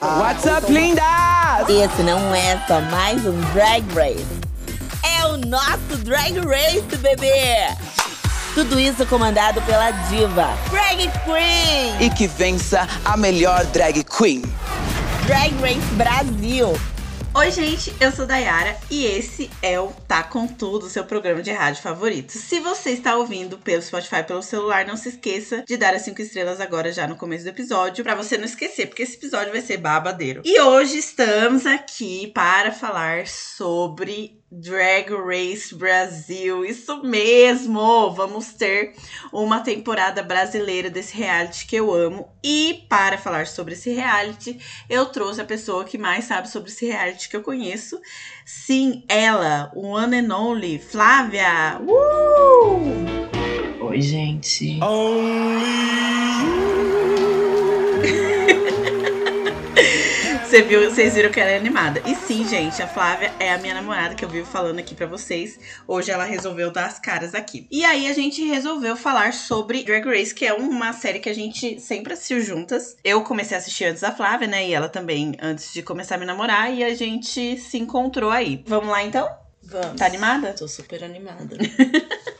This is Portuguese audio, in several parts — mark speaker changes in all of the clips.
Speaker 1: What's up, lindas?
Speaker 2: Esse não é só mais um Drag Race. É o nosso Drag Race, bebê! Tudo isso comandado pela diva Drag Queen!
Speaker 1: E que vença a melhor drag queen.
Speaker 2: Drag Race Brasil!
Speaker 3: Oi, gente, eu sou Dayara e esse é o Tá Com Tudo, seu programa de rádio favorito. Se você está ouvindo pelo Spotify, pelo celular, não se esqueça de dar as 5 estrelas agora já no começo do episódio, para você não esquecer, porque esse episódio vai ser babadeiro. E hoje estamos aqui para falar sobre Drag Race Brasil. Isso mesmo! Vamos ter uma temporada brasileira desse reality que eu amo. E para falar sobre esse reality, eu trouxe a pessoa que mais sabe sobre esse reality que eu conheço. Sim, ela, o one and only, Flávia! Uh!
Speaker 4: Oi, gente.
Speaker 3: Você viu, vocês viram que ela é animada. E sim, gente, a Flávia é a minha namorada que eu vivo falando aqui pra vocês. Hoje ela resolveu dar as caras aqui. E aí a gente resolveu falar sobre Drag Race, que é uma série que a gente sempre assistiu juntas. Eu comecei a assistir antes da Flávia, né? E ela também antes de começar a me namorar. E a gente se encontrou aí. Vamos lá então?
Speaker 4: Vamos.
Speaker 3: Tá animada?
Speaker 4: Tô super animada.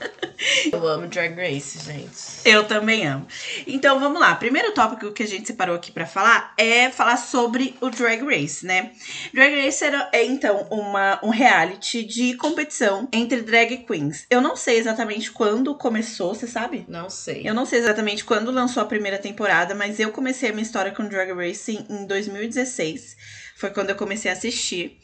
Speaker 4: Eu amo Drag Race, gente.
Speaker 3: Eu também amo. Então vamos lá. Primeiro tópico que a gente separou aqui pra falar é falar sobre o Drag Race, né? Drag Race era, é então uma, um reality de competição entre drag queens. Eu não sei exatamente quando começou, você sabe?
Speaker 4: Não sei.
Speaker 3: Eu não sei exatamente quando lançou a primeira temporada, mas eu comecei a minha história com Drag Race em 2016. Foi quando eu comecei a assistir.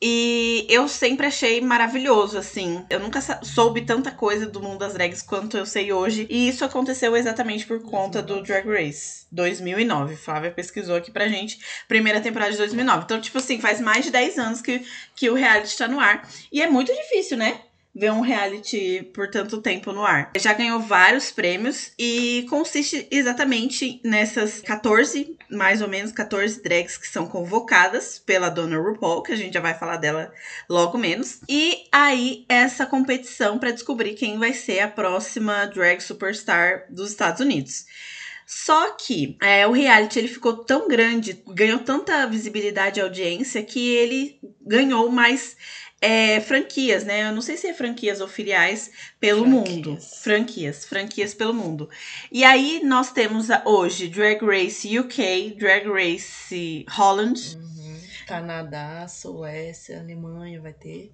Speaker 3: E eu sempre achei maravilhoso, assim. Eu nunca soube tanta coisa do mundo das drags quanto eu sei hoje. E isso aconteceu exatamente por conta do Drag Race 2009. Flávia pesquisou aqui pra gente. Primeira temporada de 2009. Então, tipo assim, faz mais de 10 anos que, que o reality tá no ar. E é muito difícil, né? Ver um reality por tanto tempo no ar. Já ganhou vários prêmios e consiste exatamente nessas 14, mais ou menos 14 drags que são convocadas pela dona RuPaul, que a gente já vai falar dela logo menos. E aí essa competição para descobrir quem vai ser a próxima drag superstar dos Estados Unidos. Só que é, o reality ele ficou tão grande, ganhou tanta visibilidade e audiência que ele ganhou mais é, franquias, né? Eu não sei se é franquias ou filiais pelo
Speaker 4: Franquias.
Speaker 3: mundo. Franquias, franquias pelo mundo. E aí nós temos a- hoje Drag Race UK, Drag Race Holland,
Speaker 4: Uhum. Canadá, Suécia, Alemanha vai ter.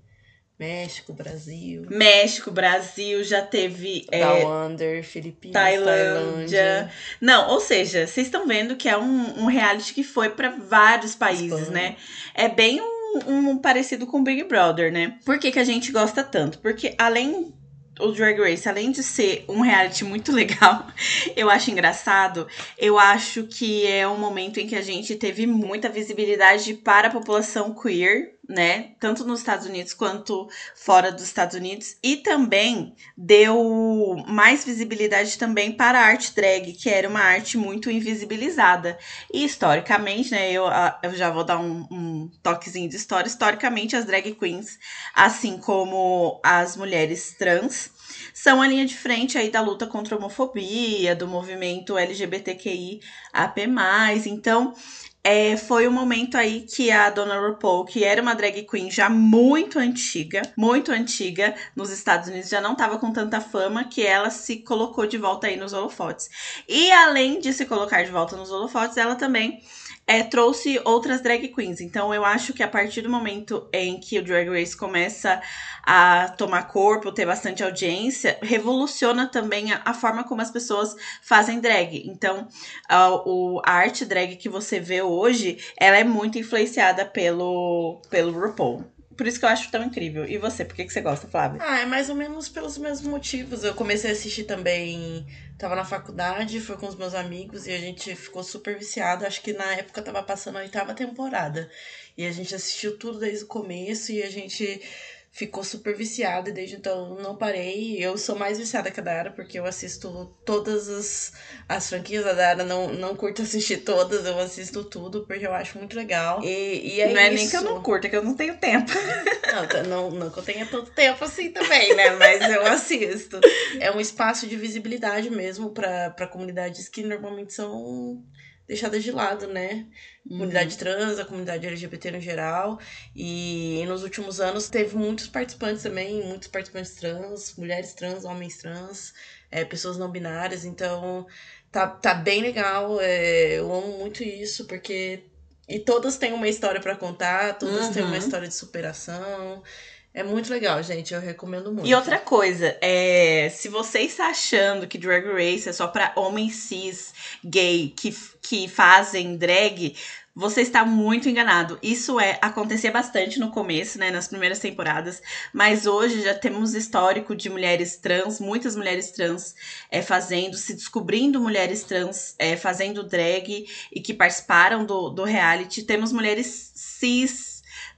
Speaker 4: México, Brasil.
Speaker 3: México, Brasil, já teve é,
Speaker 4: Under, Filipinas,
Speaker 3: Tailândia.
Speaker 4: Tailândia.
Speaker 3: Não, ou seja, vocês estão vendo que é um, um reality que foi pra vários países,
Speaker 4: Espanha.
Speaker 3: né? É bem um, um parecido com Big Brother, né? Por que, que a gente gosta tanto? Porque além o Drag Race, além de ser um reality muito legal, eu acho engraçado, eu acho que é um momento em que a gente teve muita visibilidade para a população queer, né? Tanto nos Estados Unidos quanto fora dos Estados Unidos. E também deu mais visibilidade também para a arte drag, que era uma arte muito invisibilizada. E historicamente, né, eu, ah, eu já vou dar um, um toquezinho de história. Historicamente, as drag queens, assim como as mulheres trans, são a linha de frente aí da luta contra a homofobia, do movimento LGBTQI AP+. Então, é, foi um momento aí que a Dona RuPaul, que era uma drag queen já muito antiga, muito antiga nos Estados Unidos, já não estava com tanta fama que ela se colocou de volta aí nos holofotes. E além de se colocar de volta nos holofotes, ela também é, trouxe outras drag queens. Então eu acho que a partir do momento em que o Drag Race começa a tomar corpo, ter bastante audiência, revoluciona também a, a forma como as pessoas fazem drag. Então a, o, a arte drag que você vê hoje, ela é muito influenciada pelo, pelo RuPaul. Por isso que eu acho tão incrível. E você, por que, que você gosta, Flávia?
Speaker 4: Ah, é mais ou menos pelos mesmos motivos. Eu comecei a assistir também. Tava na faculdade, foi com os meus amigos e a gente ficou super viciado. Acho que na época tava passando a oitava temporada. E a gente assistiu tudo desde o começo e a gente ficou super viciado. E desde então não parei. Eu sou mais viciada que a Dara, porque eu assisto todas as, as franquias. A Dara não, não curto assistir todas, eu assisto tudo, porque eu acho muito legal. E, e é
Speaker 3: não é
Speaker 4: isso.
Speaker 3: nem que eu não curto, é que eu não tenho tempo.
Speaker 4: Não, tá- não, não que eu tenha tanto tempo assim também, né? Mas eu assisto. É um espaço de visibilidade mesmo para comunidades que normalmente são deixada de lado, né? Comunidade trans, a comunidade LGBT no geral. E nos últimos anos teve muitos participantes também, muitos participantes trans, mulheres trans, homens trans, é, pessoas não binárias. Então tá, tá bem legal. É, eu amo muito isso, porque. E todas têm uma história para contar, todas têm uma
Speaker 3: Uhum.
Speaker 4: história de superação. É muito legal, gente. Eu recomendo muito.
Speaker 3: E outra coisa, é, se você está achando que Drag Race é só pra homens cis, gay, que, que fazem drag, você está muito enganado. Isso é acontecia bastante no começo, né, nas primeiras temporadas, mas hoje já temos histórico de mulheres trans, muitas mulheres trans é, fazendo, se descobrindo mulheres trans é, fazendo drag e que participaram do, do reality. Temos mulheres cis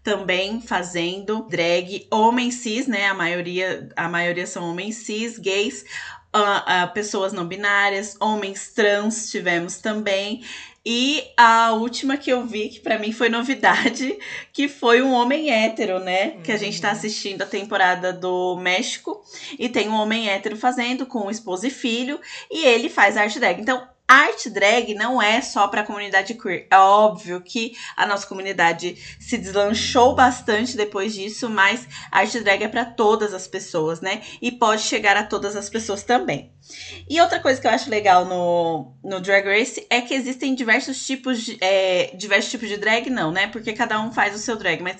Speaker 3: também fazendo drag, homens cis, né? A maioria, a maioria são homens cis, gays, ah, ah, pessoas não binárias, homens trans tivemos também. E a última que eu vi, que pra mim foi novidade, que foi um homem hétero, né? Que a gente tá assistindo a temporada do México. E tem um homem hétero fazendo com esposa e filho. E ele faz arte drag. Então, arte drag não é só pra comunidade queer. É óbvio que a nossa comunidade se deslanchou bastante depois disso, mas arte drag é pra todas as pessoas, né? E pode chegar a todas as pessoas também. E outra coisa que eu acho legal no, no Drag Race é que existem diversos tipos de. é, diversos tipos de drag, não, né? Porque cada um faz o seu drag, mas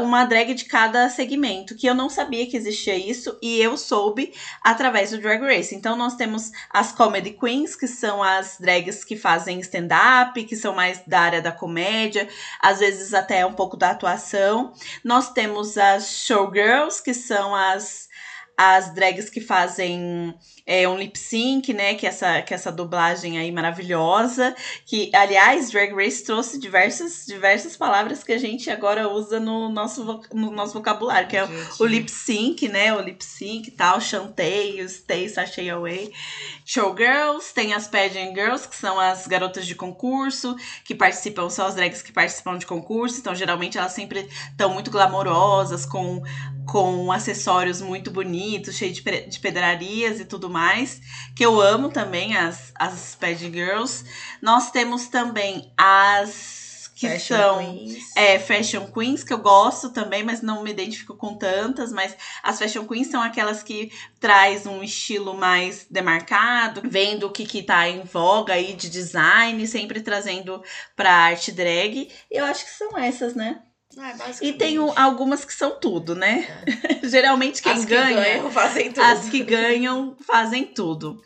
Speaker 3: uma drag de cada segmento, que eu não sabia que existia isso, e eu soube através do Drag Race. Então nós temos as Comedy Queens, que são as drags que fazem stand-up, que são mais da área da comédia, às vezes até um pouco da atuação. Nós temos as Showgirls, que são as as drags que fazem é, um lip sync, né? Que é essa, que é essa dublagem aí maravilhosa. Que, aliás, Drag Race trouxe diversas, diversas palavras que a gente agora usa no nosso, no nosso vocabulário, que é
Speaker 4: Gente,
Speaker 3: o lip sync, né? O lip sync e tal, chantei, stay, sashay away. Showgirls, tem as pageant girls, que são as garotas de concurso, que participam, são as drags que participam de concurso, então geralmente elas sempre estão muito glamorosas, com, com acessórios muito bonitos, cheios de, pe- de pedrarias e tudo mais, que eu amo também, as, as pageant girls. Nós temos também as que
Speaker 4: Fashion
Speaker 3: são...
Speaker 4: Queens.
Speaker 3: É, Fashion Queens, que eu gosto também, mas não me identifico com tantas. Mas as Fashion Queens são aquelas que traz um estilo mais demarcado, vendo o que, que tá em voga aí de design, sempre trazendo pra arte drag. Eu acho que são essas, né?
Speaker 4: Ah, é
Speaker 3: E tem algumas que são tudo, né? Geralmente quem
Speaker 4: As que
Speaker 3: ganha.
Speaker 4: ganham fazem tudo.
Speaker 3: As que ganham fazem tudo.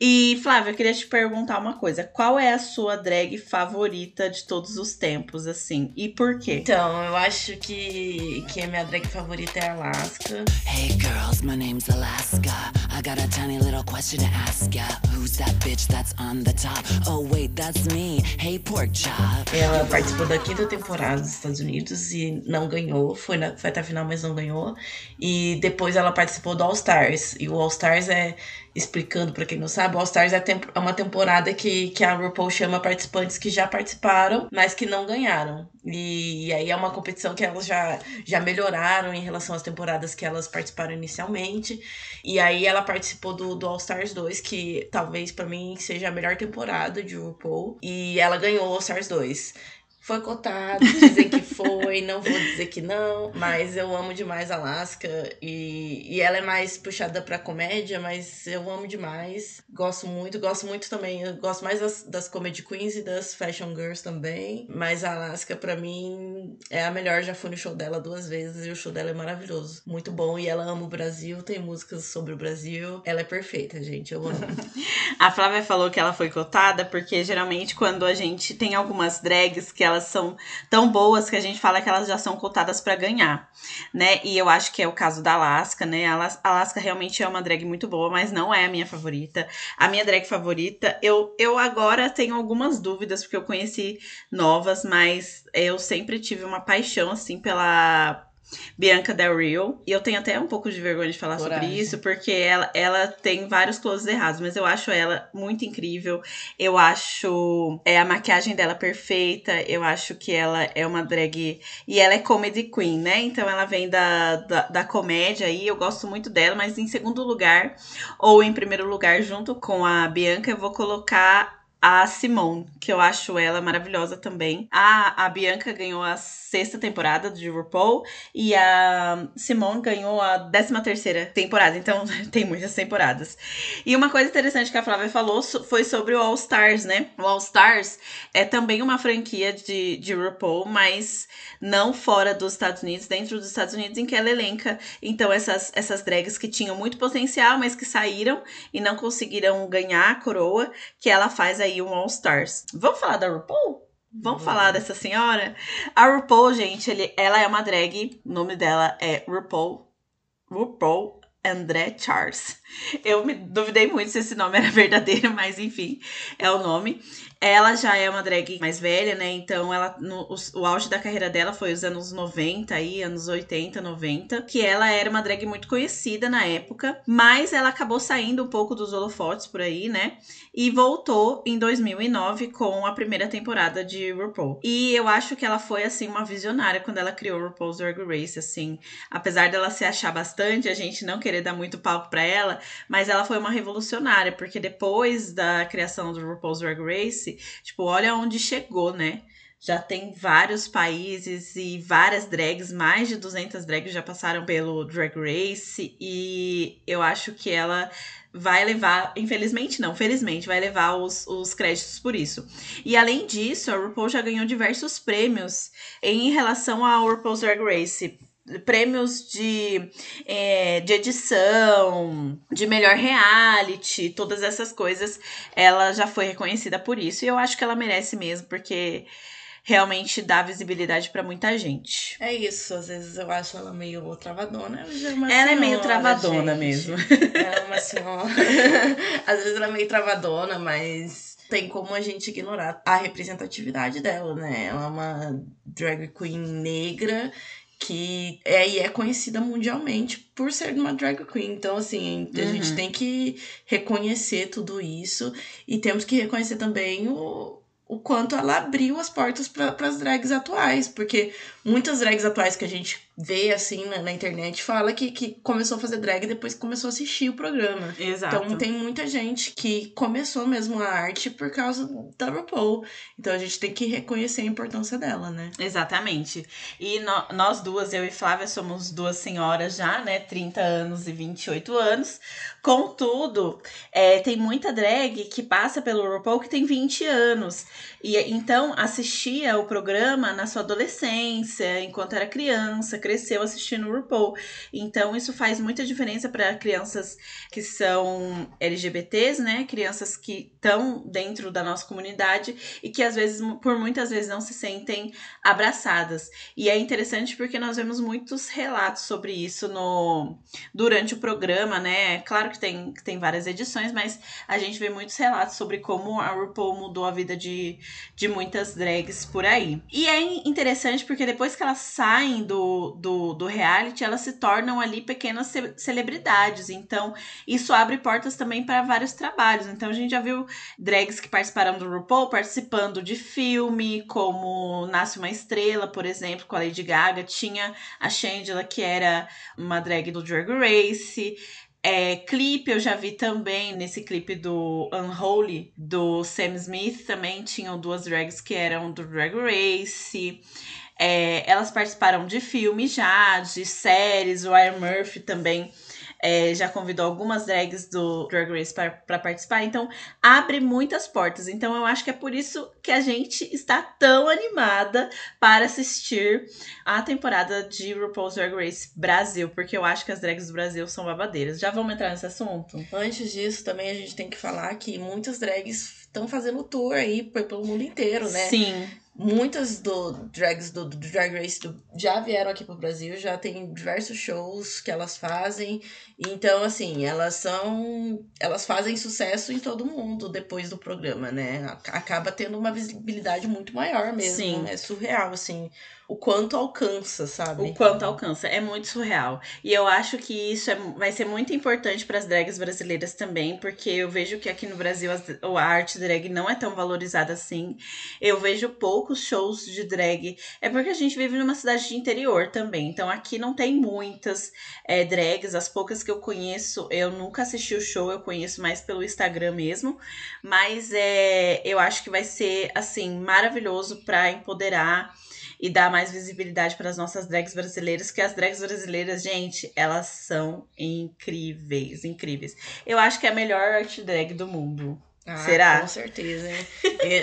Speaker 3: E, Flávia, eu queria te perguntar uma coisa. Qual é a sua drag favorita de todos os tempos, assim? E por quê?
Speaker 4: Então, eu acho que, que a minha drag favorita é a Alaska.
Speaker 5: Hey girls, my name's Alaska. Got a tiny little question to ask ya. Who's that bitch that's on the top? Oh wait, that's me. Hey pork chop.
Speaker 4: Ela participou da quinta temporada dos Estados Unidos e não ganhou. Foi, na, foi até a final, mas não ganhou. E depois ela participou do All Stars. E o All Stars é, explicando pra quem não sabe, All Stars é, é uma temporada que, que a RuPaul chama participantes que já participaram, mas que não ganharam. E, e aí é uma competição que elas já, já melhoraram em relação às temporadas que elas participaram inicialmente. E aí ela participou do, do All Stars 2, que talvez pra mim seja a melhor temporada de RuPaul. E ela ganhou o All Stars 2. Foi cotado, dizem que foi, não vou dizer que não, mas eu amo demais Alaska e, e ela é mais puxada pra comédia, mas eu amo demais, gosto muito, gosto muito também, eu gosto mais das, das Comedy Queens e das Fashion Girls também, mas a Alaska pra mim é a melhor, já fui no show dela duas vezes e o show dela é maravilhoso, muito bom e ela ama o Brasil, tem músicas sobre o Brasil, ela é perfeita, gente, eu amo.
Speaker 3: A Flávia falou que ela foi cotada porque geralmente quando a gente tem algumas drags que elas são tão boas que a gente fala que elas já são cotadas pra ganhar, né? E eu acho que é o caso da Alaska, né? A Alaska realmente é uma drag muito boa, mas não é a minha favorita. A minha drag favorita, eu, eu agora tenho algumas dúvidas porque eu conheci novas, mas eu sempre tive uma paixão assim pela Bianca Del Rio. E eu tenho até um pouco de vergonha de falar sobre
Speaker 4: Coragem.
Speaker 3: isso, porque ela, ela tem vários closes errados, mas eu acho ela muito incrível. Eu acho é, a maquiagem dela perfeita. Eu acho que ela é uma drag. E ela é comedy queen, né? Então ela vem da, da, da comédia aí. Eu gosto muito dela, mas em segundo lugar, ou em primeiro lugar, junto com a Bianca, eu vou colocar a Simone, que eu acho ela maravilhosa também. A, a Bianca ganhou a sexta temporada de RuPaul e a Simone ganhou a décima terceira temporada, então tem muitas temporadas. E uma coisa interessante que a Flávia falou foi sobre o All Stars, né? O All Stars é também uma franquia de, de RuPaul, mas não fora dos Estados Unidos, dentro dos Estados Unidos, em que ela elenca, então, essas, essas drags que tinham muito potencial, mas que saíram e não conseguiram ganhar a coroa, que ela faz aí um All Stars. Vamos falar da RuPaul? Vamos falar dessa senhora? A RuPaul, gente, ele, ela é uma drag, o nome dela é RuPaul. RuPaul André Charles. Eu me duvidei muito se esse nome era verdadeiro, mas enfim, é o nome. Ela já é uma drag mais velha, né? Então, ela no, o, o, auge da carreira dela foi os anos 90 aí, anos 80, 90, que ela era uma drag muito conhecida na época, mas ela acabou saindo um pouco dos holofotes por aí, né? E voltou em 2009 com a primeira temporada de RuPaul. E eu acho que ela foi assim uma visionária quando ela criou RuPaul's Drag Race, assim, apesar dela se achar bastante, a gente não querer dar muito palco para ela, mas ela foi uma revolucionária, porque depois da criação do RuPaul's Drag Race, tipo, olha onde chegou, né? Já tem vários países e várias drags, mais de 200 drags já passaram pelo Drag Race e eu acho que ela vai levar, infelizmente não, felizmente, vai levar os, os créditos por isso. E além disso, a RuPaul já ganhou diversos prêmios em relação ao RuPaul's Drag Race prêmios de, é, de edição, de melhor reality, todas essas coisas, ela já foi reconhecida por isso. E eu acho que ela merece mesmo, porque realmente dá visibilidade para muita gente.
Speaker 4: É isso, às vezes eu acho ela meio travadona. Ela, é, ela
Speaker 3: senhora, é meio travadona gente. mesmo.
Speaker 4: É uma senhora. às vezes ela é meio travadona, mas tem como a gente ignorar a representatividade dela, né? Ela é uma drag queen negra que é, e é conhecida mundialmente por ser uma drag queen. Então, assim, a uhum. gente tem que reconhecer tudo isso e temos que reconhecer também o, o quanto ela abriu as portas para as drags atuais, porque muitas drags atuais que a gente vê assim na, na, internet fala que, que começou a fazer drag depois que começou a assistir o programa.
Speaker 3: Exato.
Speaker 4: Então tem muita gente que começou mesmo a arte por causa da RuPaul. Então a gente tem que reconhecer a importância dela, né?
Speaker 3: Exatamente. E no, nós duas, eu e Flávia, somos duas senhoras já, né? 30 anos e 28 anos. Contudo, é, tem muita drag que passa pelo RuPaul que tem 20 anos. E então assistia o programa na sua adolescência, enquanto era criança, cresceu assistindo o RuPaul. Então isso faz muita diferença para crianças que são LGBTs, né? Crianças que estão dentro da nossa comunidade e que às vezes, por muitas vezes, não se sentem abraçadas. E é interessante porque nós vemos muitos relatos sobre isso no durante o programa, né? Claro que tem, tem várias edições, mas a gente vê muitos relatos sobre como a RuPaul mudou a vida de, de muitas drags por aí. E é interessante porque depois que elas saem do, do, do reality, elas se tornam ali pequenas ce celebridades. Então, isso abre portas também para vários trabalhos. Então, a gente já viu drags que participaram do RuPaul participando de filme, como Nasce uma Estrela, por exemplo, com a Lady Gaga. Tinha a Shangela, que era uma drag do Drag Race. É, clipe eu já vi também, nesse clipe do Unholy, do Sam Smith, também tinham duas drags que eram do Drag Race. É, elas participaram de filmes já, de séries, o Ryan Murphy também é, já convidou algumas drags do Drag Race para participar, então abre muitas portas. Então eu acho que é por isso que a gente está tão animada para assistir a temporada de RuPaul's Drag Race Brasil, porque eu acho que as drags do Brasil são babadeiras. Já vamos entrar nesse assunto?
Speaker 4: Antes disso, também a gente tem que falar que muitas drags estão fazendo tour aí pelo mundo inteiro, né?
Speaker 3: Sim.
Speaker 4: Muitas do drags do, do Drag Race do, já vieram aqui pro Brasil, já tem diversos shows que elas fazem. Então, assim, elas são. Elas fazem sucesso em todo mundo depois do programa, né? Acaba tendo uma visibilidade muito maior mesmo. Sim. É surreal, assim o quanto alcança, sabe?
Speaker 3: O quanto alcança. É muito surreal. E eu acho que isso é, vai ser muito importante para as drags brasileiras também, porque eu vejo que aqui no Brasil a arte drag não é tão valorizada assim. Eu vejo pouco poucos shows de drag. É porque a gente vive numa cidade de interior também. Então aqui não tem muitas é, drags. As poucas que eu conheço, eu nunca assisti o show, eu conheço mais pelo Instagram mesmo. Mas é, eu acho que vai ser assim maravilhoso para empoderar e dar mais visibilidade para as nossas drags brasileiras, que as drags brasileiras, gente, elas são incríveis, incríveis. Eu acho que é a melhor art drag do mundo.
Speaker 4: Ah,
Speaker 3: Será?
Speaker 4: Com certeza, hein?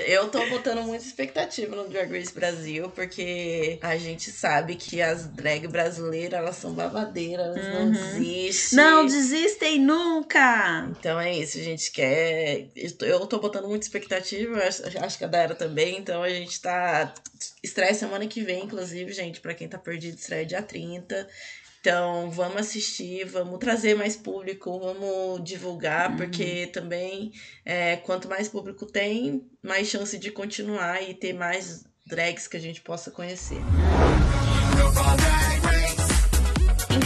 Speaker 4: Eu tô botando muita expectativa no Drag Race Brasil, porque a gente sabe que as drag brasileiras, elas são babadeiras, elas não
Speaker 3: Uhum.
Speaker 4: desistem.
Speaker 3: Não desistem nunca!
Speaker 4: Então é isso, a gente quer. Eu tô botando muita expectativa, acho que a Dara também, então a gente tá. Estreia semana que vem, inclusive, gente, pra quem tá perdido, estreia dia 30. Então, vamos assistir, vamos trazer mais público, vamos divulgar, porque também, é, quanto mais público tem, mais chance de continuar e ter mais drags que a gente possa conhecer.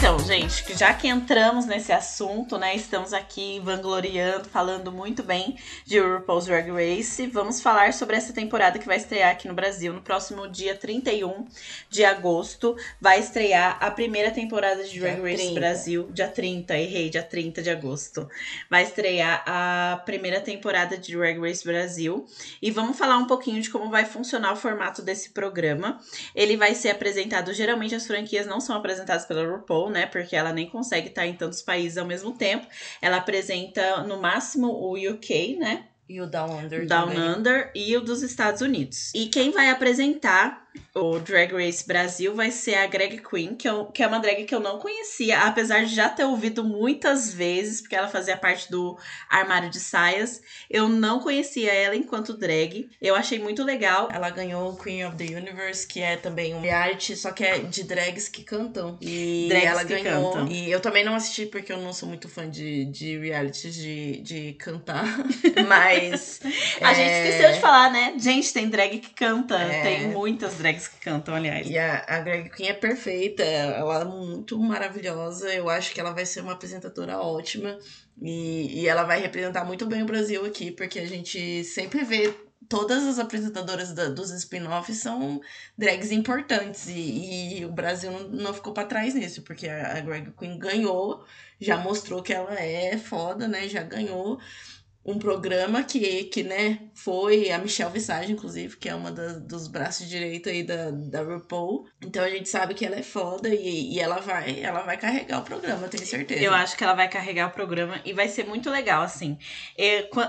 Speaker 3: Então, gente, que já que entramos nesse assunto, né? Estamos aqui vangloriando, falando muito bem de RuPaul's Drag Race. Vamos falar sobre essa temporada que vai estrear aqui no Brasil no próximo dia 31 de agosto. Vai estrear a primeira temporada de Drag
Speaker 4: Dia
Speaker 3: Race
Speaker 4: 30.
Speaker 3: Brasil, dia 30, errei, dia 30 de agosto. Vai estrear a primeira temporada de Drag Race Brasil. E vamos falar um pouquinho de como vai funcionar o formato desse programa. Ele vai ser apresentado, geralmente as franquias não são apresentadas pela RuPaul, né? Porque ela nem consegue estar em tantos países ao mesmo tempo. Ela apresenta no máximo o UK, né?
Speaker 4: E o Down Under
Speaker 3: Down
Speaker 4: também.
Speaker 3: Under e o dos Estados Unidos. E quem vai apresentar o Drag Race Brasil vai ser a Greg Queen, que, eu, que é uma drag que eu não conhecia, apesar de já ter ouvido muitas vezes, porque ela fazia parte do armário de saias. Eu não conhecia ela enquanto drag. Eu achei muito legal.
Speaker 4: Ela ganhou o Queen of the Universe, que é também um reality, só que é de drags que cantam. E
Speaker 3: Drags
Speaker 4: ela ganhou.
Speaker 3: cantam.
Speaker 4: E eu também não assisti porque eu não sou muito fã de, de realities de, de cantar. Mas.
Speaker 3: A
Speaker 4: é,
Speaker 3: gente esqueceu de falar, né? Gente, tem drag que canta.
Speaker 4: É.
Speaker 3: Tem muitas drags que cantam, aliás.
Speaker 4: E a, a Queen é perfeita, ela é muito maravilhosa. Eu acho que ela vai ser uma apresentadora ótima. E, e ela vai representar muito bem o Brasil aqui, porque a gente sempre vê todas as apresentadoras da- dos spin-offs são drags importantes. E, e o Brasil não, não ficou pra trás nisso, porque a, a Greg Queen ganhou, já mostrou que ela é foda, né? Já ganhou um programa que, que né, foi a Michelle Visage, inclusive, que é uma das, dos braços direitos aí da, da RuPaul. Então a gente sabe que ela é foda e, e ela vai ela vai carregar o programa, tenho certeza.
Speaker 3: Eu acho que ela vai carregar o programa e vai ser muito legal, assim.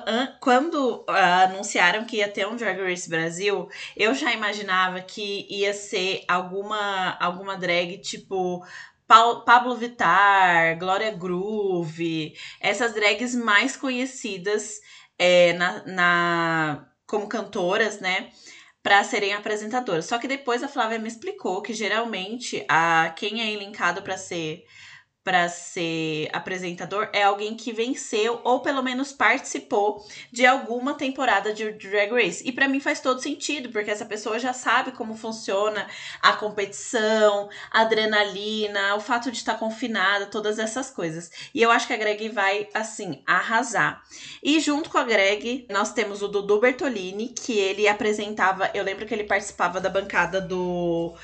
Speaker 3: An- quando ah, anunciaram que ia ter um Drag Race Brasil, eu já imaginava que ia ser alguma, alguma drag tipo. Pablo Vittar, Glória Groove, essas drags mais conhecidas é, na, na- como cantoras, né? Pra serem apresentadoras. Só que depois a Flávia me explicou que geralmente a quem é elencado pra ser para ser apresentador é alguém que venceu ou pelo menos participou de alguma temporada de Drag Race. E pra mim faz todo sentido, porque essa pessoa já sabe como funciona a competição, a adrenalina, o fato de estar confinada, todas essas coisas. E eu acho que a Greg vai assim arrasar. E junto com a Greg, nós temos o Dudu Bertolini, que ele apresentava, eu lembro que ele participava da bancada do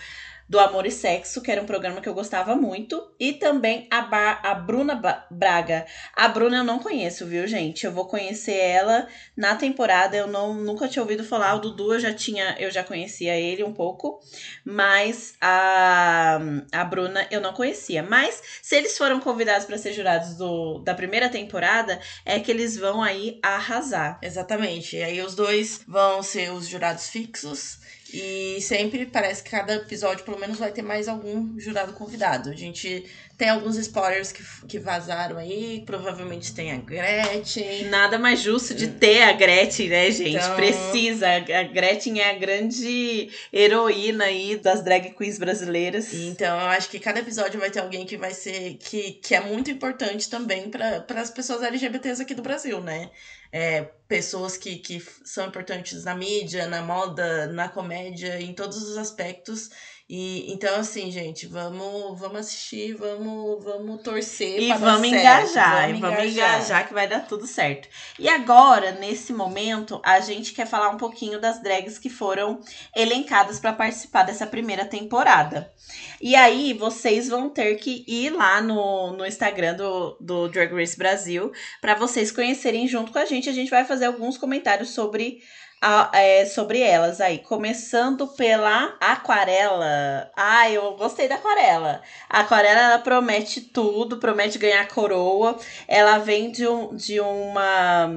Speaker 3: do Amor e Sexo, que era um programa que eu gostava muito. E também a, Ba- a Bruna Braga. A Bruna eu não conheço, viu, gente? Eu vou conhecer ela na temporada. Eu não, nunca tinha ouvido falar. O Dudu eu já tinha, eu já conhecia ele um pouco. Mas a, a Bruna eu não conhecia. Mas se eles foram convidados para ser jurados do, da primeira temporada, é que eles vão aí arrasar.
Speaker 4: Exatamente. E aí os dois vão ser os jurados fixos. E sempre parece que cada episódio, pelo menos, vai ter mais algum jurado convidado. A gente tem alguns spoilers que, que vazaram aí. Provavelmente tem a Gretchen.
Speaker 3: Nada mais justo de ter a Gretchen, né, gente?
Speaker 4: Então-
Speaker 3: Precisa. A Gretchen é a grande heroína aí das drag queens brasileiras.
Speaker 4: Então, eu acho que cada episódio vai ter alguém que vai ser. que, que é muito importante também para as pessoas LGBTs aqui do Brasil, né? É, pessoas que, que são importantes na mídia, na moda, na comédia, em todos os aspectos. E então, assim, gente, vamos, vamos assistir, vamos vamos, torcer
Speaker 3: E vamos engajar,
Speaker 4: vamos
Speaker 3: e vamos engajar que vai dar tudo certo. E agora, nesse momento, a gente quer falar um pouquinho das drags que foram elencadas para participar dessa primeira temporada. E aí, vocês vão ter que ir lá no, no Instagram do, do Drag Race Brasil para vocês conhecerem junto com a gente. A gente vai fazer alguns comentários sobre a- é, sobre elas aí. Começando pela Aquarela. Ah, eu gostei da Aquarela. A Aquarela, ela promete tudo, promete ganhar coroa. Ela vem de, um, de uma...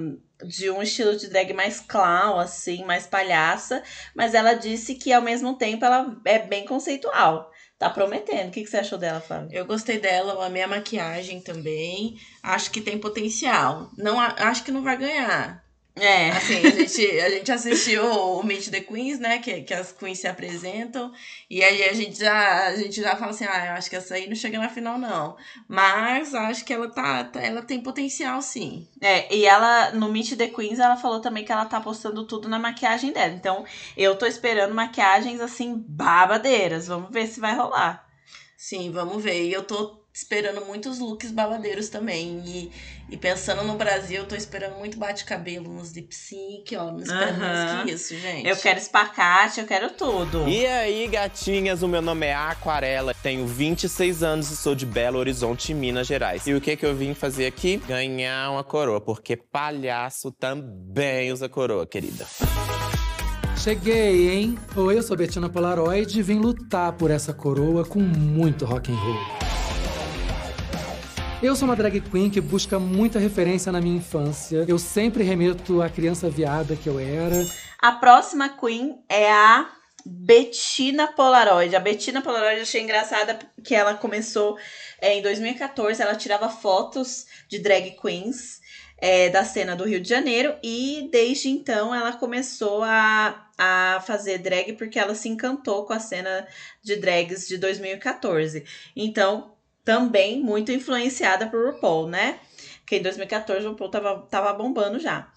Speaker 3: De um estilo de drag mais clown, assim, mais palhaça. Mas ela disse que, ao mesmo tempo, ela é bem conceitual. Tá prometendo. O que, que você achou dela, Fábio?
Speaker 4: Eu gostei dela, eu amei a maquiagem também. Acho que tem potencial. Não, acho que não vai ganhar.
Speaker 3: É.
Speaker 4: Assim, a gente, a gente assistiu o Meet the Queens, né? Que, que as queens se apresentam. E aí a gente já, a gente já fala assim, ah, eu acho que essa aí não chega na final, não. Mas acho que ela tá, tá- ela tem potencial, sim.
Speaker 3: É, e ela, no Meet the Queens, ela falou também que ela tá postando tudo na maquiagem dela. Então, eu tô esperando maquiagens, assim, babadeiras. Vamos ver se vai rolar.
Speaker 4: Sim, vamos ver. E eu tô esperando muitos looks babadeiros também. E, e pensando no Brasil, eu tô esperando muito bate-cabelo nos lip sync, ó. Não espero mais que isso, gente.
Speaker 3: Eu quero espacate, eu quero tudo.
Speaker 6: E aí, gatinhas, o meu nome é Aquarela, tenho 26 anos e sou de Belo Horizonte, Minas Gerais. E o que que eu vim fazer aqui? Ganhar uma coroa, porque palhaço também usa coroa, querida.
Speaker 7: Cheguei, hein? Oi, eu sou Betina Polaroid e vim lutar por essa coroa com muito rock and roll. Eu sou uma drag queen que busca muita referência na minha infância. Eu sempre remeto à criança viada que eu era.
Speaker 3: A próxima Queen é a Bettina Polaroid. A Bettina Polaroid eu achei engraçada que ela começou é, em 2014. Ela tirava fotos de drag queens é, da cena do Rio de Janeiro e desde então ela começou a, a fazer drag porque ela se encantou com a cena de drags de 2014. Então, também muito influenciada por RuPaul, né? Porque em 2014 o RuPaul tava, tava bombando já.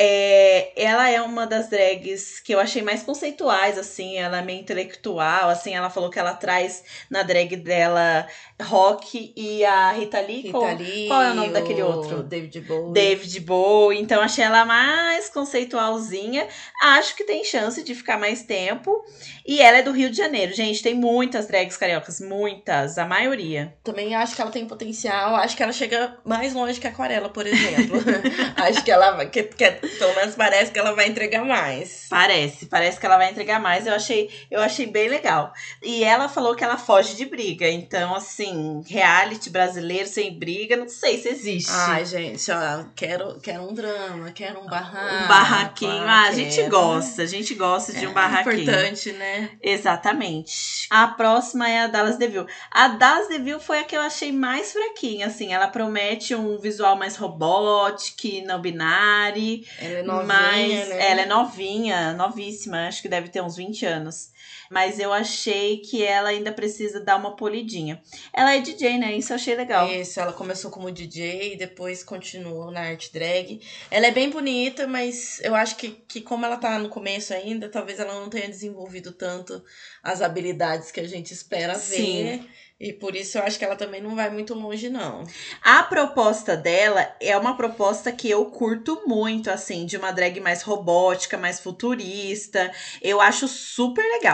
Speaker 3: É, ela é uma das drags que eu achei mais conceituais, assim, ela é meio intelectual, assim, ela falou que ela traz na drag dela rock e a Rita Lee.
Speaker 4: Rita
Speaker 3: qual,
Speaker 4: Lee,
Speaker 3: qual é o nome daquele outro?
Speaker 4: David Bowie.
Speaker 3: David Bowie, então achei ela mais conceitualzinha. Acho que tem chance de ficar mais tempo. E ela é do Rio de Janeiro. Gente, tem muitas drags cariocas, muitas, a maioria.
Speaker 4: Também acho que ela tem potencial. Acho que ela chega mais longe que a Aquarela, por exemplo. acho que ela vai. Que, que, pelo menos parece que ela vai entregar mais.
Speaker 3: Parece, parece que ela vai entregar mais. Eu achei, eu achei bem legal. E ela falou que ela foge de briga. Então, assim, reality brasileiro sem briga, não sei se existe.
Speaker 4: Ai, gente, ó, quero, quero um drama, quero um barraco.
Speaker 3: um barraquinho. Ah, a gente gosta, a gente gosta de um barraquinho.
Speaker 4: Importante, né?
Speaker 3: Exatamente. A próxima é a Dallas Deville. A Dallas Deville foi a que eu achei mais fraquinha, assim. Ela promete um visual mais robótico, não binário.
Speaker 4: Ela é novinha,
Speaker 3: mas
Speaker 4: né?
Speaker 3: ela é novinha, novíssima. Acho que deve ter uns 20 anos. Mas eu achei que ela ainda precisa dar uma polidinha. Ela é DJ, né? Isso eu achei legal.
Speaker 4: Isso, ela começou como DJ e depois continuou na arte drag. Ela é bem bonita, mas eu acho que, que como ela tá no começo ainda, talvez ela não tenha desenvolvido tanto as habilidades que a gente espera
Speaker 3: Sim.
Speaker 4: ver. E por isso eu acho que ela também não vai muito longe, não.
Speaker 3: A proposta dela é uma proposta que eu curto muito, assim, de uma drag mais robótica, mais futurista. Eu acho super legal.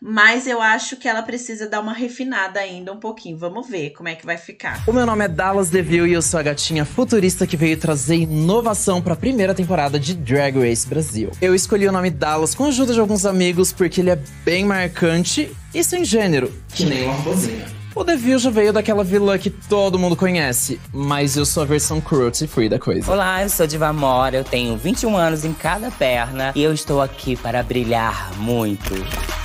Speaker 3: Mas eu acho que ela precisa dar uma refinada ainda um pouquinho. Vamos ver como é que vai ficar.
Speaker 8: O meu nome é Dallas Deville e eu sou a gatinha futurista que veio trazer inovação para a primeira temporada de Drag Race Brasil. Eu escolhi o nome Dallas com a ajuda de alguns amigos porque ele é bem marcante e sem gênero, que nem uma robozinha. O Deville já veio daquela vilã que todo mundo conhece, mas eu sou a versão cruelty free da coisa.
Speaker 9: Olá, eu sou Diva Mora, eu tenho 21 anos em cada perna e eu estou aqui para brilhar muito.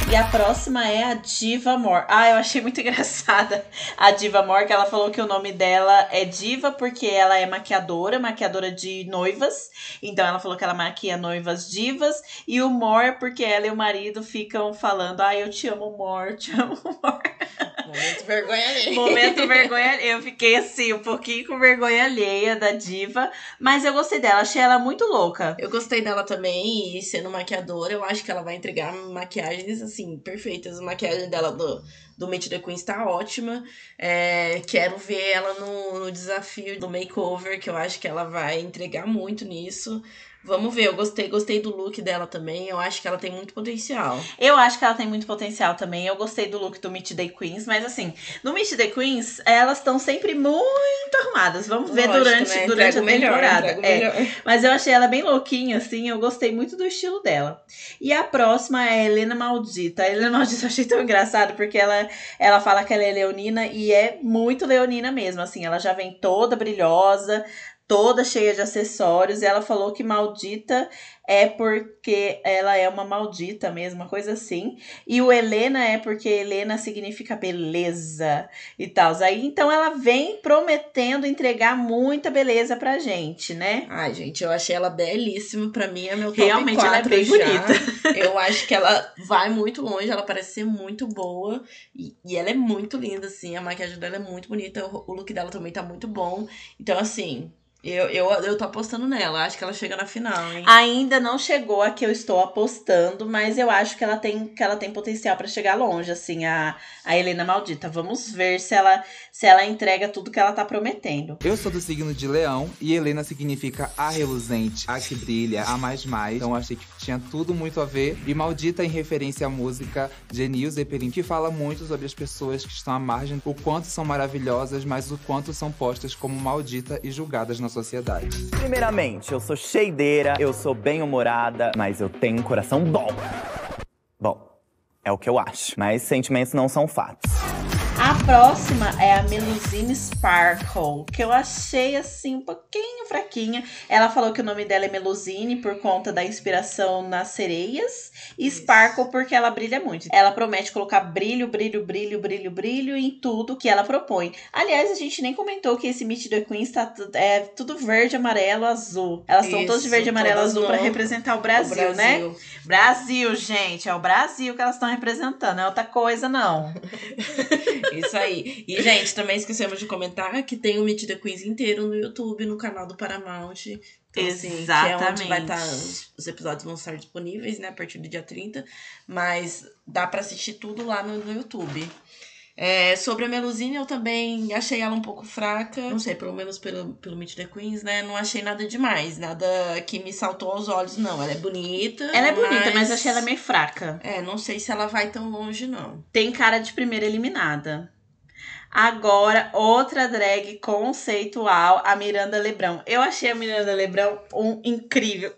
Speaker 3: E a próxima é a Diva More. Ah, eu achei muito engraçada a Diva More, que ela falou que o nome dela é Diva porque ela é maquiadora, maquiadora de noivas. Então ela falou que ela maquia noivas divas. E o More porque ela e o marido ficam falando: Ah, eu te amo, More, te amo, More.
Speaker 4: Momento vergonha alheia.
Speaker 3: Momento vergonha alheia. Eu fiquei assim, um pouquinho com vergonha alheia da diva. Mas eu gostei dela, achei ela muito louca.
Speaker 4: Eu gostei dela também, e sendo maquiadora, eu acho que ela vai entregar maquiagens, assim, perfeitas. A maquiagem dela do, do Meet the Queens tá ótima. É, quero ver ela no, no desafio do makeover, que eu acho que ela vai entregar muito nisso. Vamos ver, eu gostei, gostei do look dela também. Eu acho que ela tem muito potencial.
Speaker 3: Eu acho que ela tem muito potencial também. Eu gostei do look do Meet the Queens, mas assim, no Meet the Queens, elas estão sempre muito arrumadas. Vamos ver
Speaker 4: Lógico,
Speaker 3: durante,
Speaker 4: né?
Speaker 3: durante a
Speaker 4: melhor,
Speaker 3: temporada. É.
Speaker 4: melhor.
Speaker 3: Mas eu achei ela bem louquinha, assim. Eu gostei muito do estilo dela. E a próxima é a Helena Maldita. A Helena Maldita eu achei tão engraçado, porque ela, ela fala que ela é leonina e é muito leonina mesmo. Assim, ela já vem toda brilhosa, toda cheia de acessórios. E ela falou que maldita é porque ela é uma maldita mesmo, uma coisa assim. E o Helena é porque Helena significa beleza e tal. Aí então ela vem prometendo entregar muita beleza pra gente, né?
Speaker 4: Ai, gente, eu achei ela belíssima. Pra mim é meu top
Speaker 3: Realmente ela é
Speaker 4: 4
Speaker 3: bem
Speaker 4: já.
Speaker 3: bonita.
Speaker 4: Eu acho que ela vai muito longe, ela parece ser muito boa. E, e ela é muito linda, assim. A maquiagem dela é muito bonita. O, o look dela também tá muito bom. Então, assim, eu, eu, eu tô apostando nela. Acho que ela chega na final, hein?
Speaker 3: Ainda não chegou a que eu estou apostando, mas eu acho que ela tem, que ela tem potencial pra chegar longe, assim, a, a Helena Maldita. Vamos ver se ela, se ela entrega tudo que ela tá prometendo.
Speaker 10: Eu sou do signo de leão e Helena significa a reluzente, a que brilha, a mais mais. Então achei que tinha tudo muito a ver. E maldita em referência à música de Enil Zeppelin, que fala muito sobre as pessoas que estão à margem, o quanto são maravilhosas, mas o quanto são postas como maldita e julgadas na sociedade.
Speaker 11: Primeiramente, eu sou cheideira, eu sou bem-humorada, mas eu tenho um coração bom. Bom, é o que eu acho. Mas sentimentos não são fatos.
Speaker 3: A próxima é a Melusine Sparkle, que eu achei assim um pouquinho fraquinha. Ela falou que o nome dela é Melusine por conta da inspiração nas sereias e Sparkle porque ela brilha muito. Ela promete colocar brilho, brilho, brilho, brilho, brilho em tudo que ela propõe. Aliás, a gente nem comentou que esse Meet the Queens tá tu- é tudo verde, amarelo, azul. Elas estão todas de
Speaker 4: Isso,
Speaker 3: verde, amarelo, azul para representar o Brasil,
Speaker 4: o
Speaker 3: né?
Speaker 4: Brasil.
Speaker 3: Brasil, gente, é o Brasil que elas estão representando, não é outra coisa não.
Speaker 4: Isso aí. E, gente, também esquecemos de comentar que tem o Meet the Queens inteiro no YouTube, no canal do Paramount. Então, assim, que é onde
Speaker 3: Exatamente.
Speaker 4: vai estar. Os, os episódios vão estar disponíveis, né, a partir do dia 30. Mas dá pra assistir tudo lá no, no YouTube. É, sobre a Melusine, eu também achei ela um pouco fraca. Não sei, pelo menos pelo, pelo Meet the Queens, né? Não achei nada demais. Nada que me saltou aos olhos, não. Ela é bonita.
Speaker 3: Ela é bonita, mas achei ela meio fraca.
Speaker 4: É, não sei se ela vai tão longe, não.
Speaker 3: Tem cara de primeira eliminada. Agora, outra drag conceitual, a Miranda Lebrão. Eu achei a Miranda Lebrão um incrível.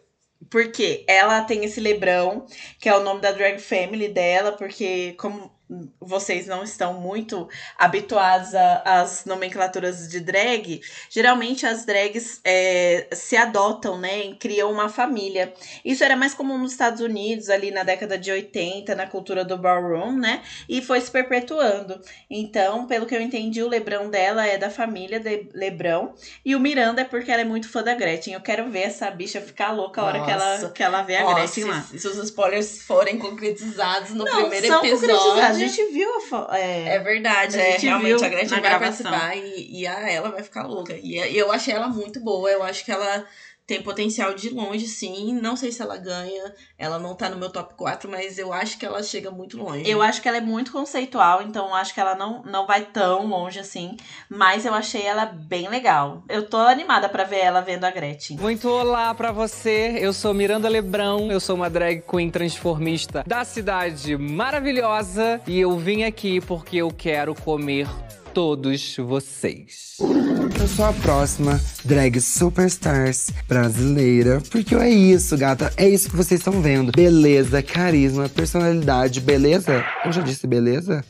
Speaker 3: Porque ela tem esse Lebrão, que é o nome da drag family dela, porque como vocês não estão muito habituados às nomenclaturas de drag, geralmente as drags é, se adotam, né? Criam uma família. Isso era mais comum nos Estados Unidos, ali na década de 80, na cultura do ballroom, né? E foi se perpetuando. Então, pelo que eu entendi, o Lebrão dela é da família de Lebrão. E o Miranda é porque ela é muito fã da Gretchen. Eu quero ver essa bicha ficar louca a hora que ela,
Speaker 4: Nossa.
Speaker 3: que ela vê a
Speaker 4: Ó,
Speaker 3: Gretchen
Speaker 4: se,
Speaker 3: lá.
Speaker 4: Se os spoilers forem concretizados no
Speaker 3: Não,
Speaker 4: primeiro episódio.
Speaker 3: Gente viu é,
Speaker 4: É verdade,
Speaker 3: A
Speaker 4: é. Realmente, a Gretchen vai
Speaker 3: gravação.
Speaker 4: participar e, e a ela vai ficar louca. E eu achei ela muito boa. Eu acho que ela tem potencial de longe, sim. Não sei se ela ganha. Ela não tá no meu top 4, mas eu acho que ela chega muito longe.
Speaker 3: Eu acho que ela é muito conceitual, então eu acho que ela não, não vai tão longe assim. Mas eu achei ela bem legal. Eu tô animada pra ver ela vendo a Gretchen.
Speaker 12: Muito olá pra você, eu sou Miranda Lebrão, eu sou uma drag queen transformista da cidade maravilhosa e eu vim aqui porque eu quero comer todos vocês.
Speaker 13: Eu sou a próxima drag superstars brasileira. Porque é isso, gata. É isso que vocês estão vendo. Beleza, carisma, personalidade, beleza? Eu já disse beleza?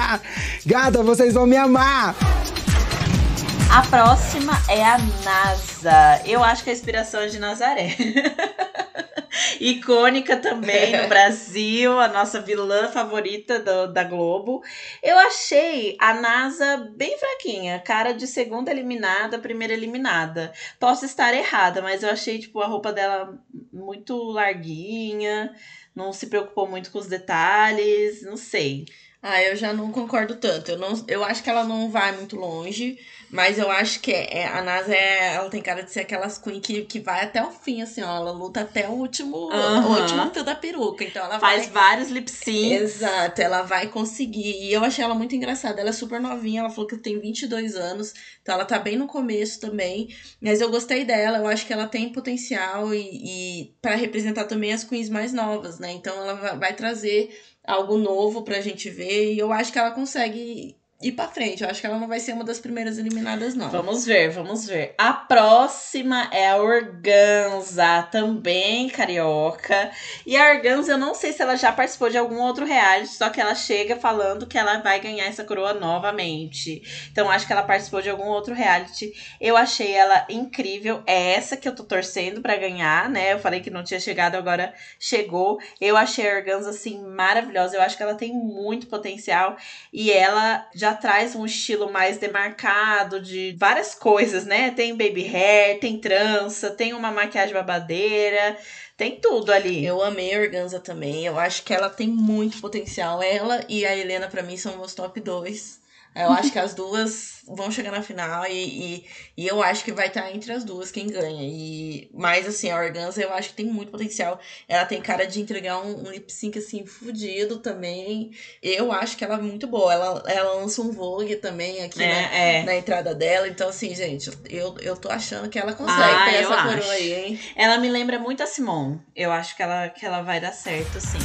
Speaker 13: gata, vocês vão me amar!
Speaker 3: A próxima é a NASA. Eu acho que a inspiração é de Nazaré. Icônica também no Brasil, a nossa vilã favorita do- da Globo. Eu achei a NASA bem fraquinha, cara de segunda eliminada, primeira eliminada. Posso estar errada, mas eu achei tipo a roupa dela muito larguinha, não se preocupou muito com os detalhes, não sei.
Speaker 4: Ah, eu já não concordo tanto. Eu, não, eu acho que ela não vai muito longe, mas eu acho que é, a NASA é, ela tem cara de ser aquelas queen que, que vai até o fim, assim, ó. Ela luta até o último,
Speaker 3: Aham.
Speaker 4: o último fio da peruca. Então ela
Speaker 3: Faz
Speaker 4: vai.
Speaker 3: vários lip syncs.
Speaker 4: Exato, ela vai conseguir. E eu achei ela muito engraçada. Ela é super novinha, ela falou que tem 22 anos, então ela tá bem no começo também. Mas eu gostei dela, eu acho que ela tem potencial e, e para representar também as queens mais novas, né? Então ela vai, vai trazer algo novo pra gente ver e eu acho que ela consegue ir pra frente. Eu acho que ela não vai ser uma das primeiras eliminadas, não.
Speaker 3: Vamos ver, vamos ver. A próxima é a Organza, também carioca. E a Organza, eu não sei se ela já participou de algum outro reality, só que ela chega falando que ela vai ganhar essa coroa novamente. Então acho que ela participou de algum outro reality. Eu achei ela incrível. É essa que eu tô torcendo pra ganhar, né? Eu falei que não tinha chegado, agora chegou. Eu achei a Organza assim maravilhosa. Eu acho que ela tem muito potencial e ela já traz um estilo mais demarcado de várias coisas, né? Tem baby hair, tem trança, tem uma maquiagem babadeira, tem tudo ali.
Speaker 4: Eu amei a Organza também. Eu acho que ela tem muito potencial. Ela e a Helena, pra mim, são meus top 2. Eu acho que as duas vão chegar na final e, e, e eu acho que vai estar entre as duas quem ganha. E, mas assim, a Organza eu acho que tem muito potencial. Ela tem cara de entregar um, um lip sync assim fudido também. Eu acho que ela é muito boa. Ela, ela lança um Vogue também aqui
Speaker 3: É,
Speaker 4: na,
Speaker 3: é.
Speaker 4: na entrada dela. Então, assim, gente, eu, eu tô achando que ela consegue
Speaker 3: Ah,
Speaker 4: pegar essa
Speaker 3: acho.
Speaker 4: coroa aí, hein?
Speaker 3: Ela me lembra muito a Simone. Eu acho que ela, que ela vai dar certo, sim.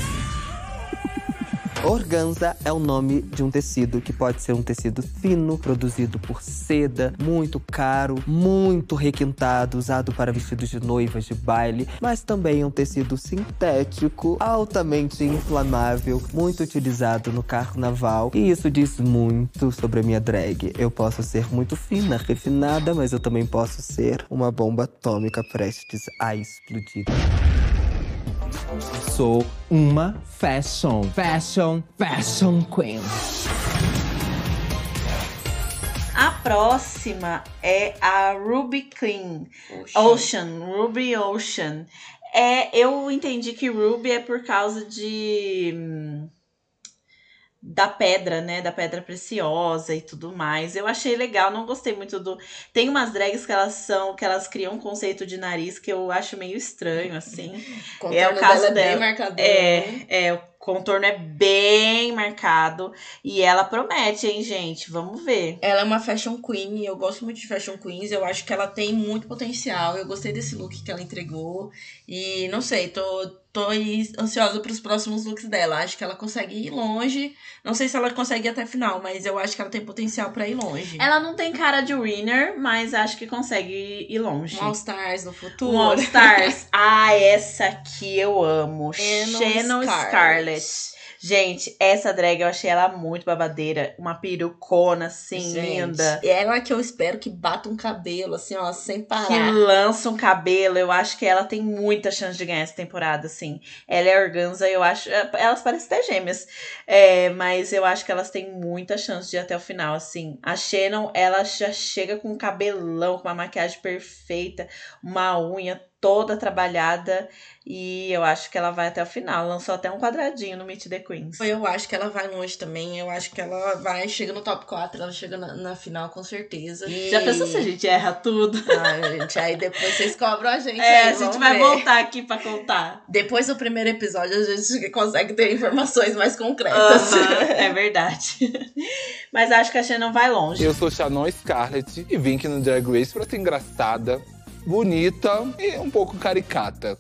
Speaker 14: Organza é o nome de um tecido que pode ser um tecido fino, produzido por seda, muito caro, muito requintado, usado para vestidos de noivas de baile, mas também é um tecido sintético, altamente inflamável, muito utilizado no carnaval. E isso diz muito sobre a minha drag. Eu posso ser muito fina, refinada, mas eu também posso ser uma bomba atômica prestes a explodir.
Speaker 8: Sou uma fashion, fashion, fashion queen.
Speaker 3: A próxima é a Ruby Clean. Ocean. Ruby Ocean. É, eu entendi que Ruby é por causa de. Da pedra, né? Da pedra preciosa e tudo mais. Eu achei legal, não gostei muito do. Tem umas drags que elas são, que elas criam um conceito de nariz que eu acho meio estranho, assim.
Speaker 4: Contorno
Speaker 3: é o caso
Speaker 4: dela é bem
Speaker 3: dela.
Speaker 4: marcador,
Speaker 3: É,
Speaker 4: né?
Speaker 3: é, o contorno é bem marcado. E ela promete, hein, gente? Vamos ver.
Speaker 4: Ela é uma fashion queen, eu gosto muito de fashion queens, eu acho que ela tem muito potencial. Eu gostei desse look que ela entregou. E não sei, tô, tô aí ansiosa pros próximos looks dela. Acho que ela consegue ir longe. Não sei se ela consegue ir até a final, mas eu acho que ela tem potencial pra ir longe.
Speaker 3: Ela não tem cara de winner, mas acho que consegue ir longe.
Speaker 4: Um All Stars no futuro.
Speaker 3: Um All Stars. ah, essa aqui eu amo.
Speaker 4: Shannon Scarlett.
Speaker 3: Scarlett. Gente, essa drag eu achei ela muito babadeira. Uma perucona, assim,
Speaker 4: Gente,
Speaker 3: linda.
Speaker 4: Ela que eu espero que bata um cabelo, assim, ó, sem parar.
Speaker 3: Que lança um cabelo. Eu acho que ela tem muita chance de ganhar essa temporada, assim. Ela é organza, eu acho. Elas parecem até gêmeas. É, mas eu acho que elas têm muita chance de ir até o final, assim. A Shannon, ela já chega com um cabelão, com uma maquiagem perfeita, uma unha toda trabalhada. E eu acho que ela vai até o final. Lançou até um quadradinho no Meet the Queens.
Speaker 4: Eu acho que ela vai longe também. Eu acho que ela vai, chega no top 4, ela chega na, na final com certeza. E...
Speaker 3: Já pensou se a gente erra tudo?
Speaker 4: Ah, gente, aí depois vocês cobram a gente.
Speaker 3: É,
Speaker 4: aí,
Speaker 3: a gente vai
Speaker 4: ver.
Speaker 3: voltar aqui pra contar.
Speaker 4: Depois do primeiro episódio, a gente consegue ter informações mais concretas.
Speaker 3: É verdade. Mas acho que a Shannon vai longe.
Speaker 15: Eu sou Shannon Scarlett e vim aqui no Drag Race pra ser engraçada, bonita e um pouco caricata.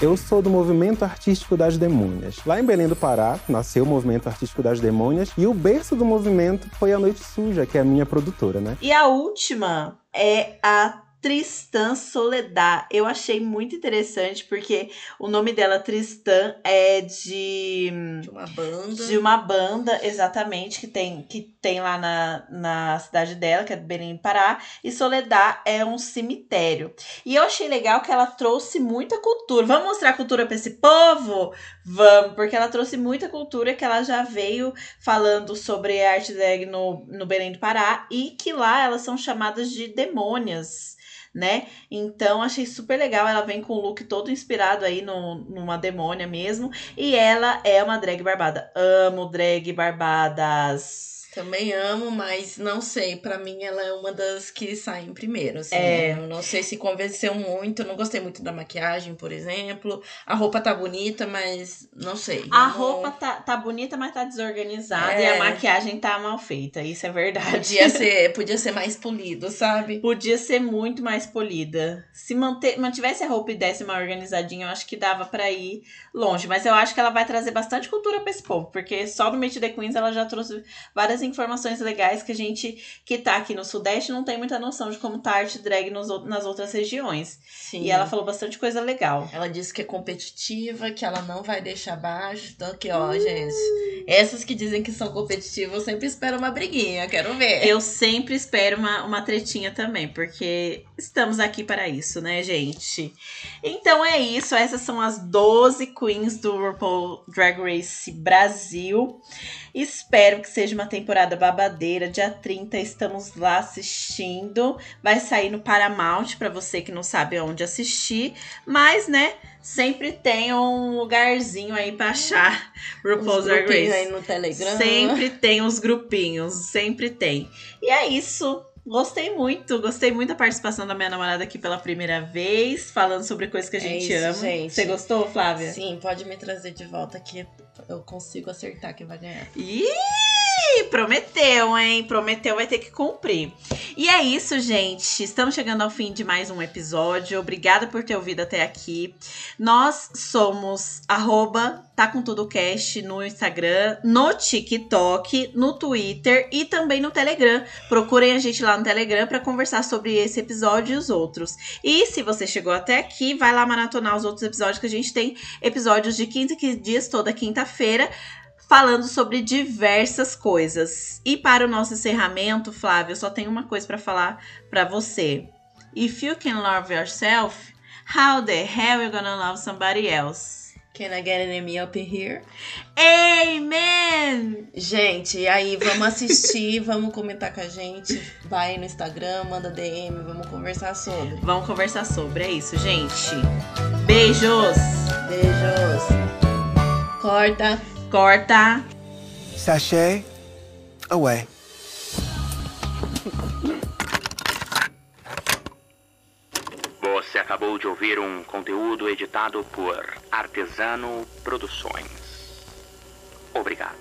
Speaker 16: Eu sou do movimento artístico das demônias. Lá em Belém do Pará, nasceu o movimento artístico das demônias e o berço do movimento foi a Noite Suja, que é a minha produtora, né?
Speaker 3: E a última é a Tristan Soledad. Eu achei muito interessante porque o nome dela, Tristan, é de.
Speaker 4: De uma banda.
Speaker 3: De uma banda, exatamente, que tem, que tem lá na, na cidade dela, que é Belém do Pará. E Soledad é um cemitério. E eu achei legal que ela trouxe muita cultura. Vamos mostrar a cultura pra esse povo? Vamos, porque ela trouxe muita cultura que ela já veio falando sobre arte drag no, no Belém do Pará e que lá elas são chamadas de demônias. Né? Então achei super legal. Ela vem com o look todo inspirado aí no, numa demônia mesmo. E ela é uma drag barbada. Amo drag barbadas.
Speaker 4: Também amo, mas não sei. Pra mim, ela é uma das que saem primeiro. Assim,
Speaker 3: É.
Speaker 4: Eu não sei se convenceu muito. Não gostei muito da maquiagem, por exemplo. A roupa tá bonita, mas não sei.
Speaker 3: A
Speaker 4: não-
Speaker 3: roupa tá, tá bonita, mas tá desorganizada.
Speaker 4: É.
Speaker 3: E a maquiagem tá mal feita. Isso é verdade.
Speaker 4: Podia ser, podia ser mais polido, sabe?
Speaker 3: Podia ser muito mais polida. Se manter, mantivesse a roupa e desse uma organizadinha, eu acho que dava pra ir longe. Mas eu acho que ela vai trazer bastante cultura pra esse povo. Porque só no Meet the Queens ela já trouxe várias informações legais que a gente que tá aqui no Sudeste não tem muita noção de como tá a arte drag nos, nas outras regiões.
Speaker 4: Sim.
Speaker 3: E ela falou bastante coisa legal.
Speaker 4: Ela disse que é competitiva, que ela não vai deixar abaixo. Então, aqui, ó, gente. Essas que dizem que são competitivas, eu sempre espero uma briguinha, quero ver.
Speaker 3: Eu sempre espero uma, uma tretinha também, porque estamos aqui para isso, né, gente? Então é isso, essas são as 12 queens do RuPaul Drag Race Brasil. Espero que seja uma temporada babadeira. Dia 30 estamos lá assistindo. Vai sair no Paramount para você que não sabe onde assistir, mas né, sempre tem um lugarzinho aí para achar RuPaul's Drag Race.
Speaker 4: aí no Telegram.
Speaker 3: Sempre tem os grupinhos, sempre tem. E é isso. Gostei muito, gostei muito da participação da minha namorada aqui pela primeira vez, falando sobre coisas que a
Speaker 4: É
Speaker 3: gente
Speaker 4: isso,
Speaker 3: ama.
Speaker 4: gente.
Speaker 3: Você gostou, Flávia?
Speaker 4: Sim, pode me trazer de volta que eu consigo acertar quem vai ganhar.
Speaker 3: Ih, prometeu, hein? Prometeu, vai ter que cumprir. E é isso, gente. Estamos chegando ao fim de mais um episódio. Obrigada por ter ouvido até aqui. Nós somos arroba tá com tudo cast no Instagram, no TikTok, no Twitter e também no Telegram. Procurem a gente lá no Telegram para conversar sobre esse episódio e os outros. E se você chegou até aqui, vai lá maratonar os outros episódios que a gente tem episódios de 15 15 dias toda quinta-feira falando sobre diversas coisas. E para o nosso encerramento, Flávio, eu só tenho uma coisa para falar para você. If you can love yourself, how the hell you gonna love somebody else?
Speaker 4: Can I get an up here?
Speaker 3: Amen!
Speaker 4: Gente, aí vamos assistir, vamos comentar com a gente. Vai no Instagram, manda DM, vamos conversar sobre.
Speaker 3: Vamos conversar sobre, é isso, gente. Beijos!
Speaker 4: Beijos! Corta!
Speaker 3: Corta!
Speaker 17: Sachet away.
Speaker 18: Você acabou de ouvir um conteúdo editado por Artesano Produções. Obrigado.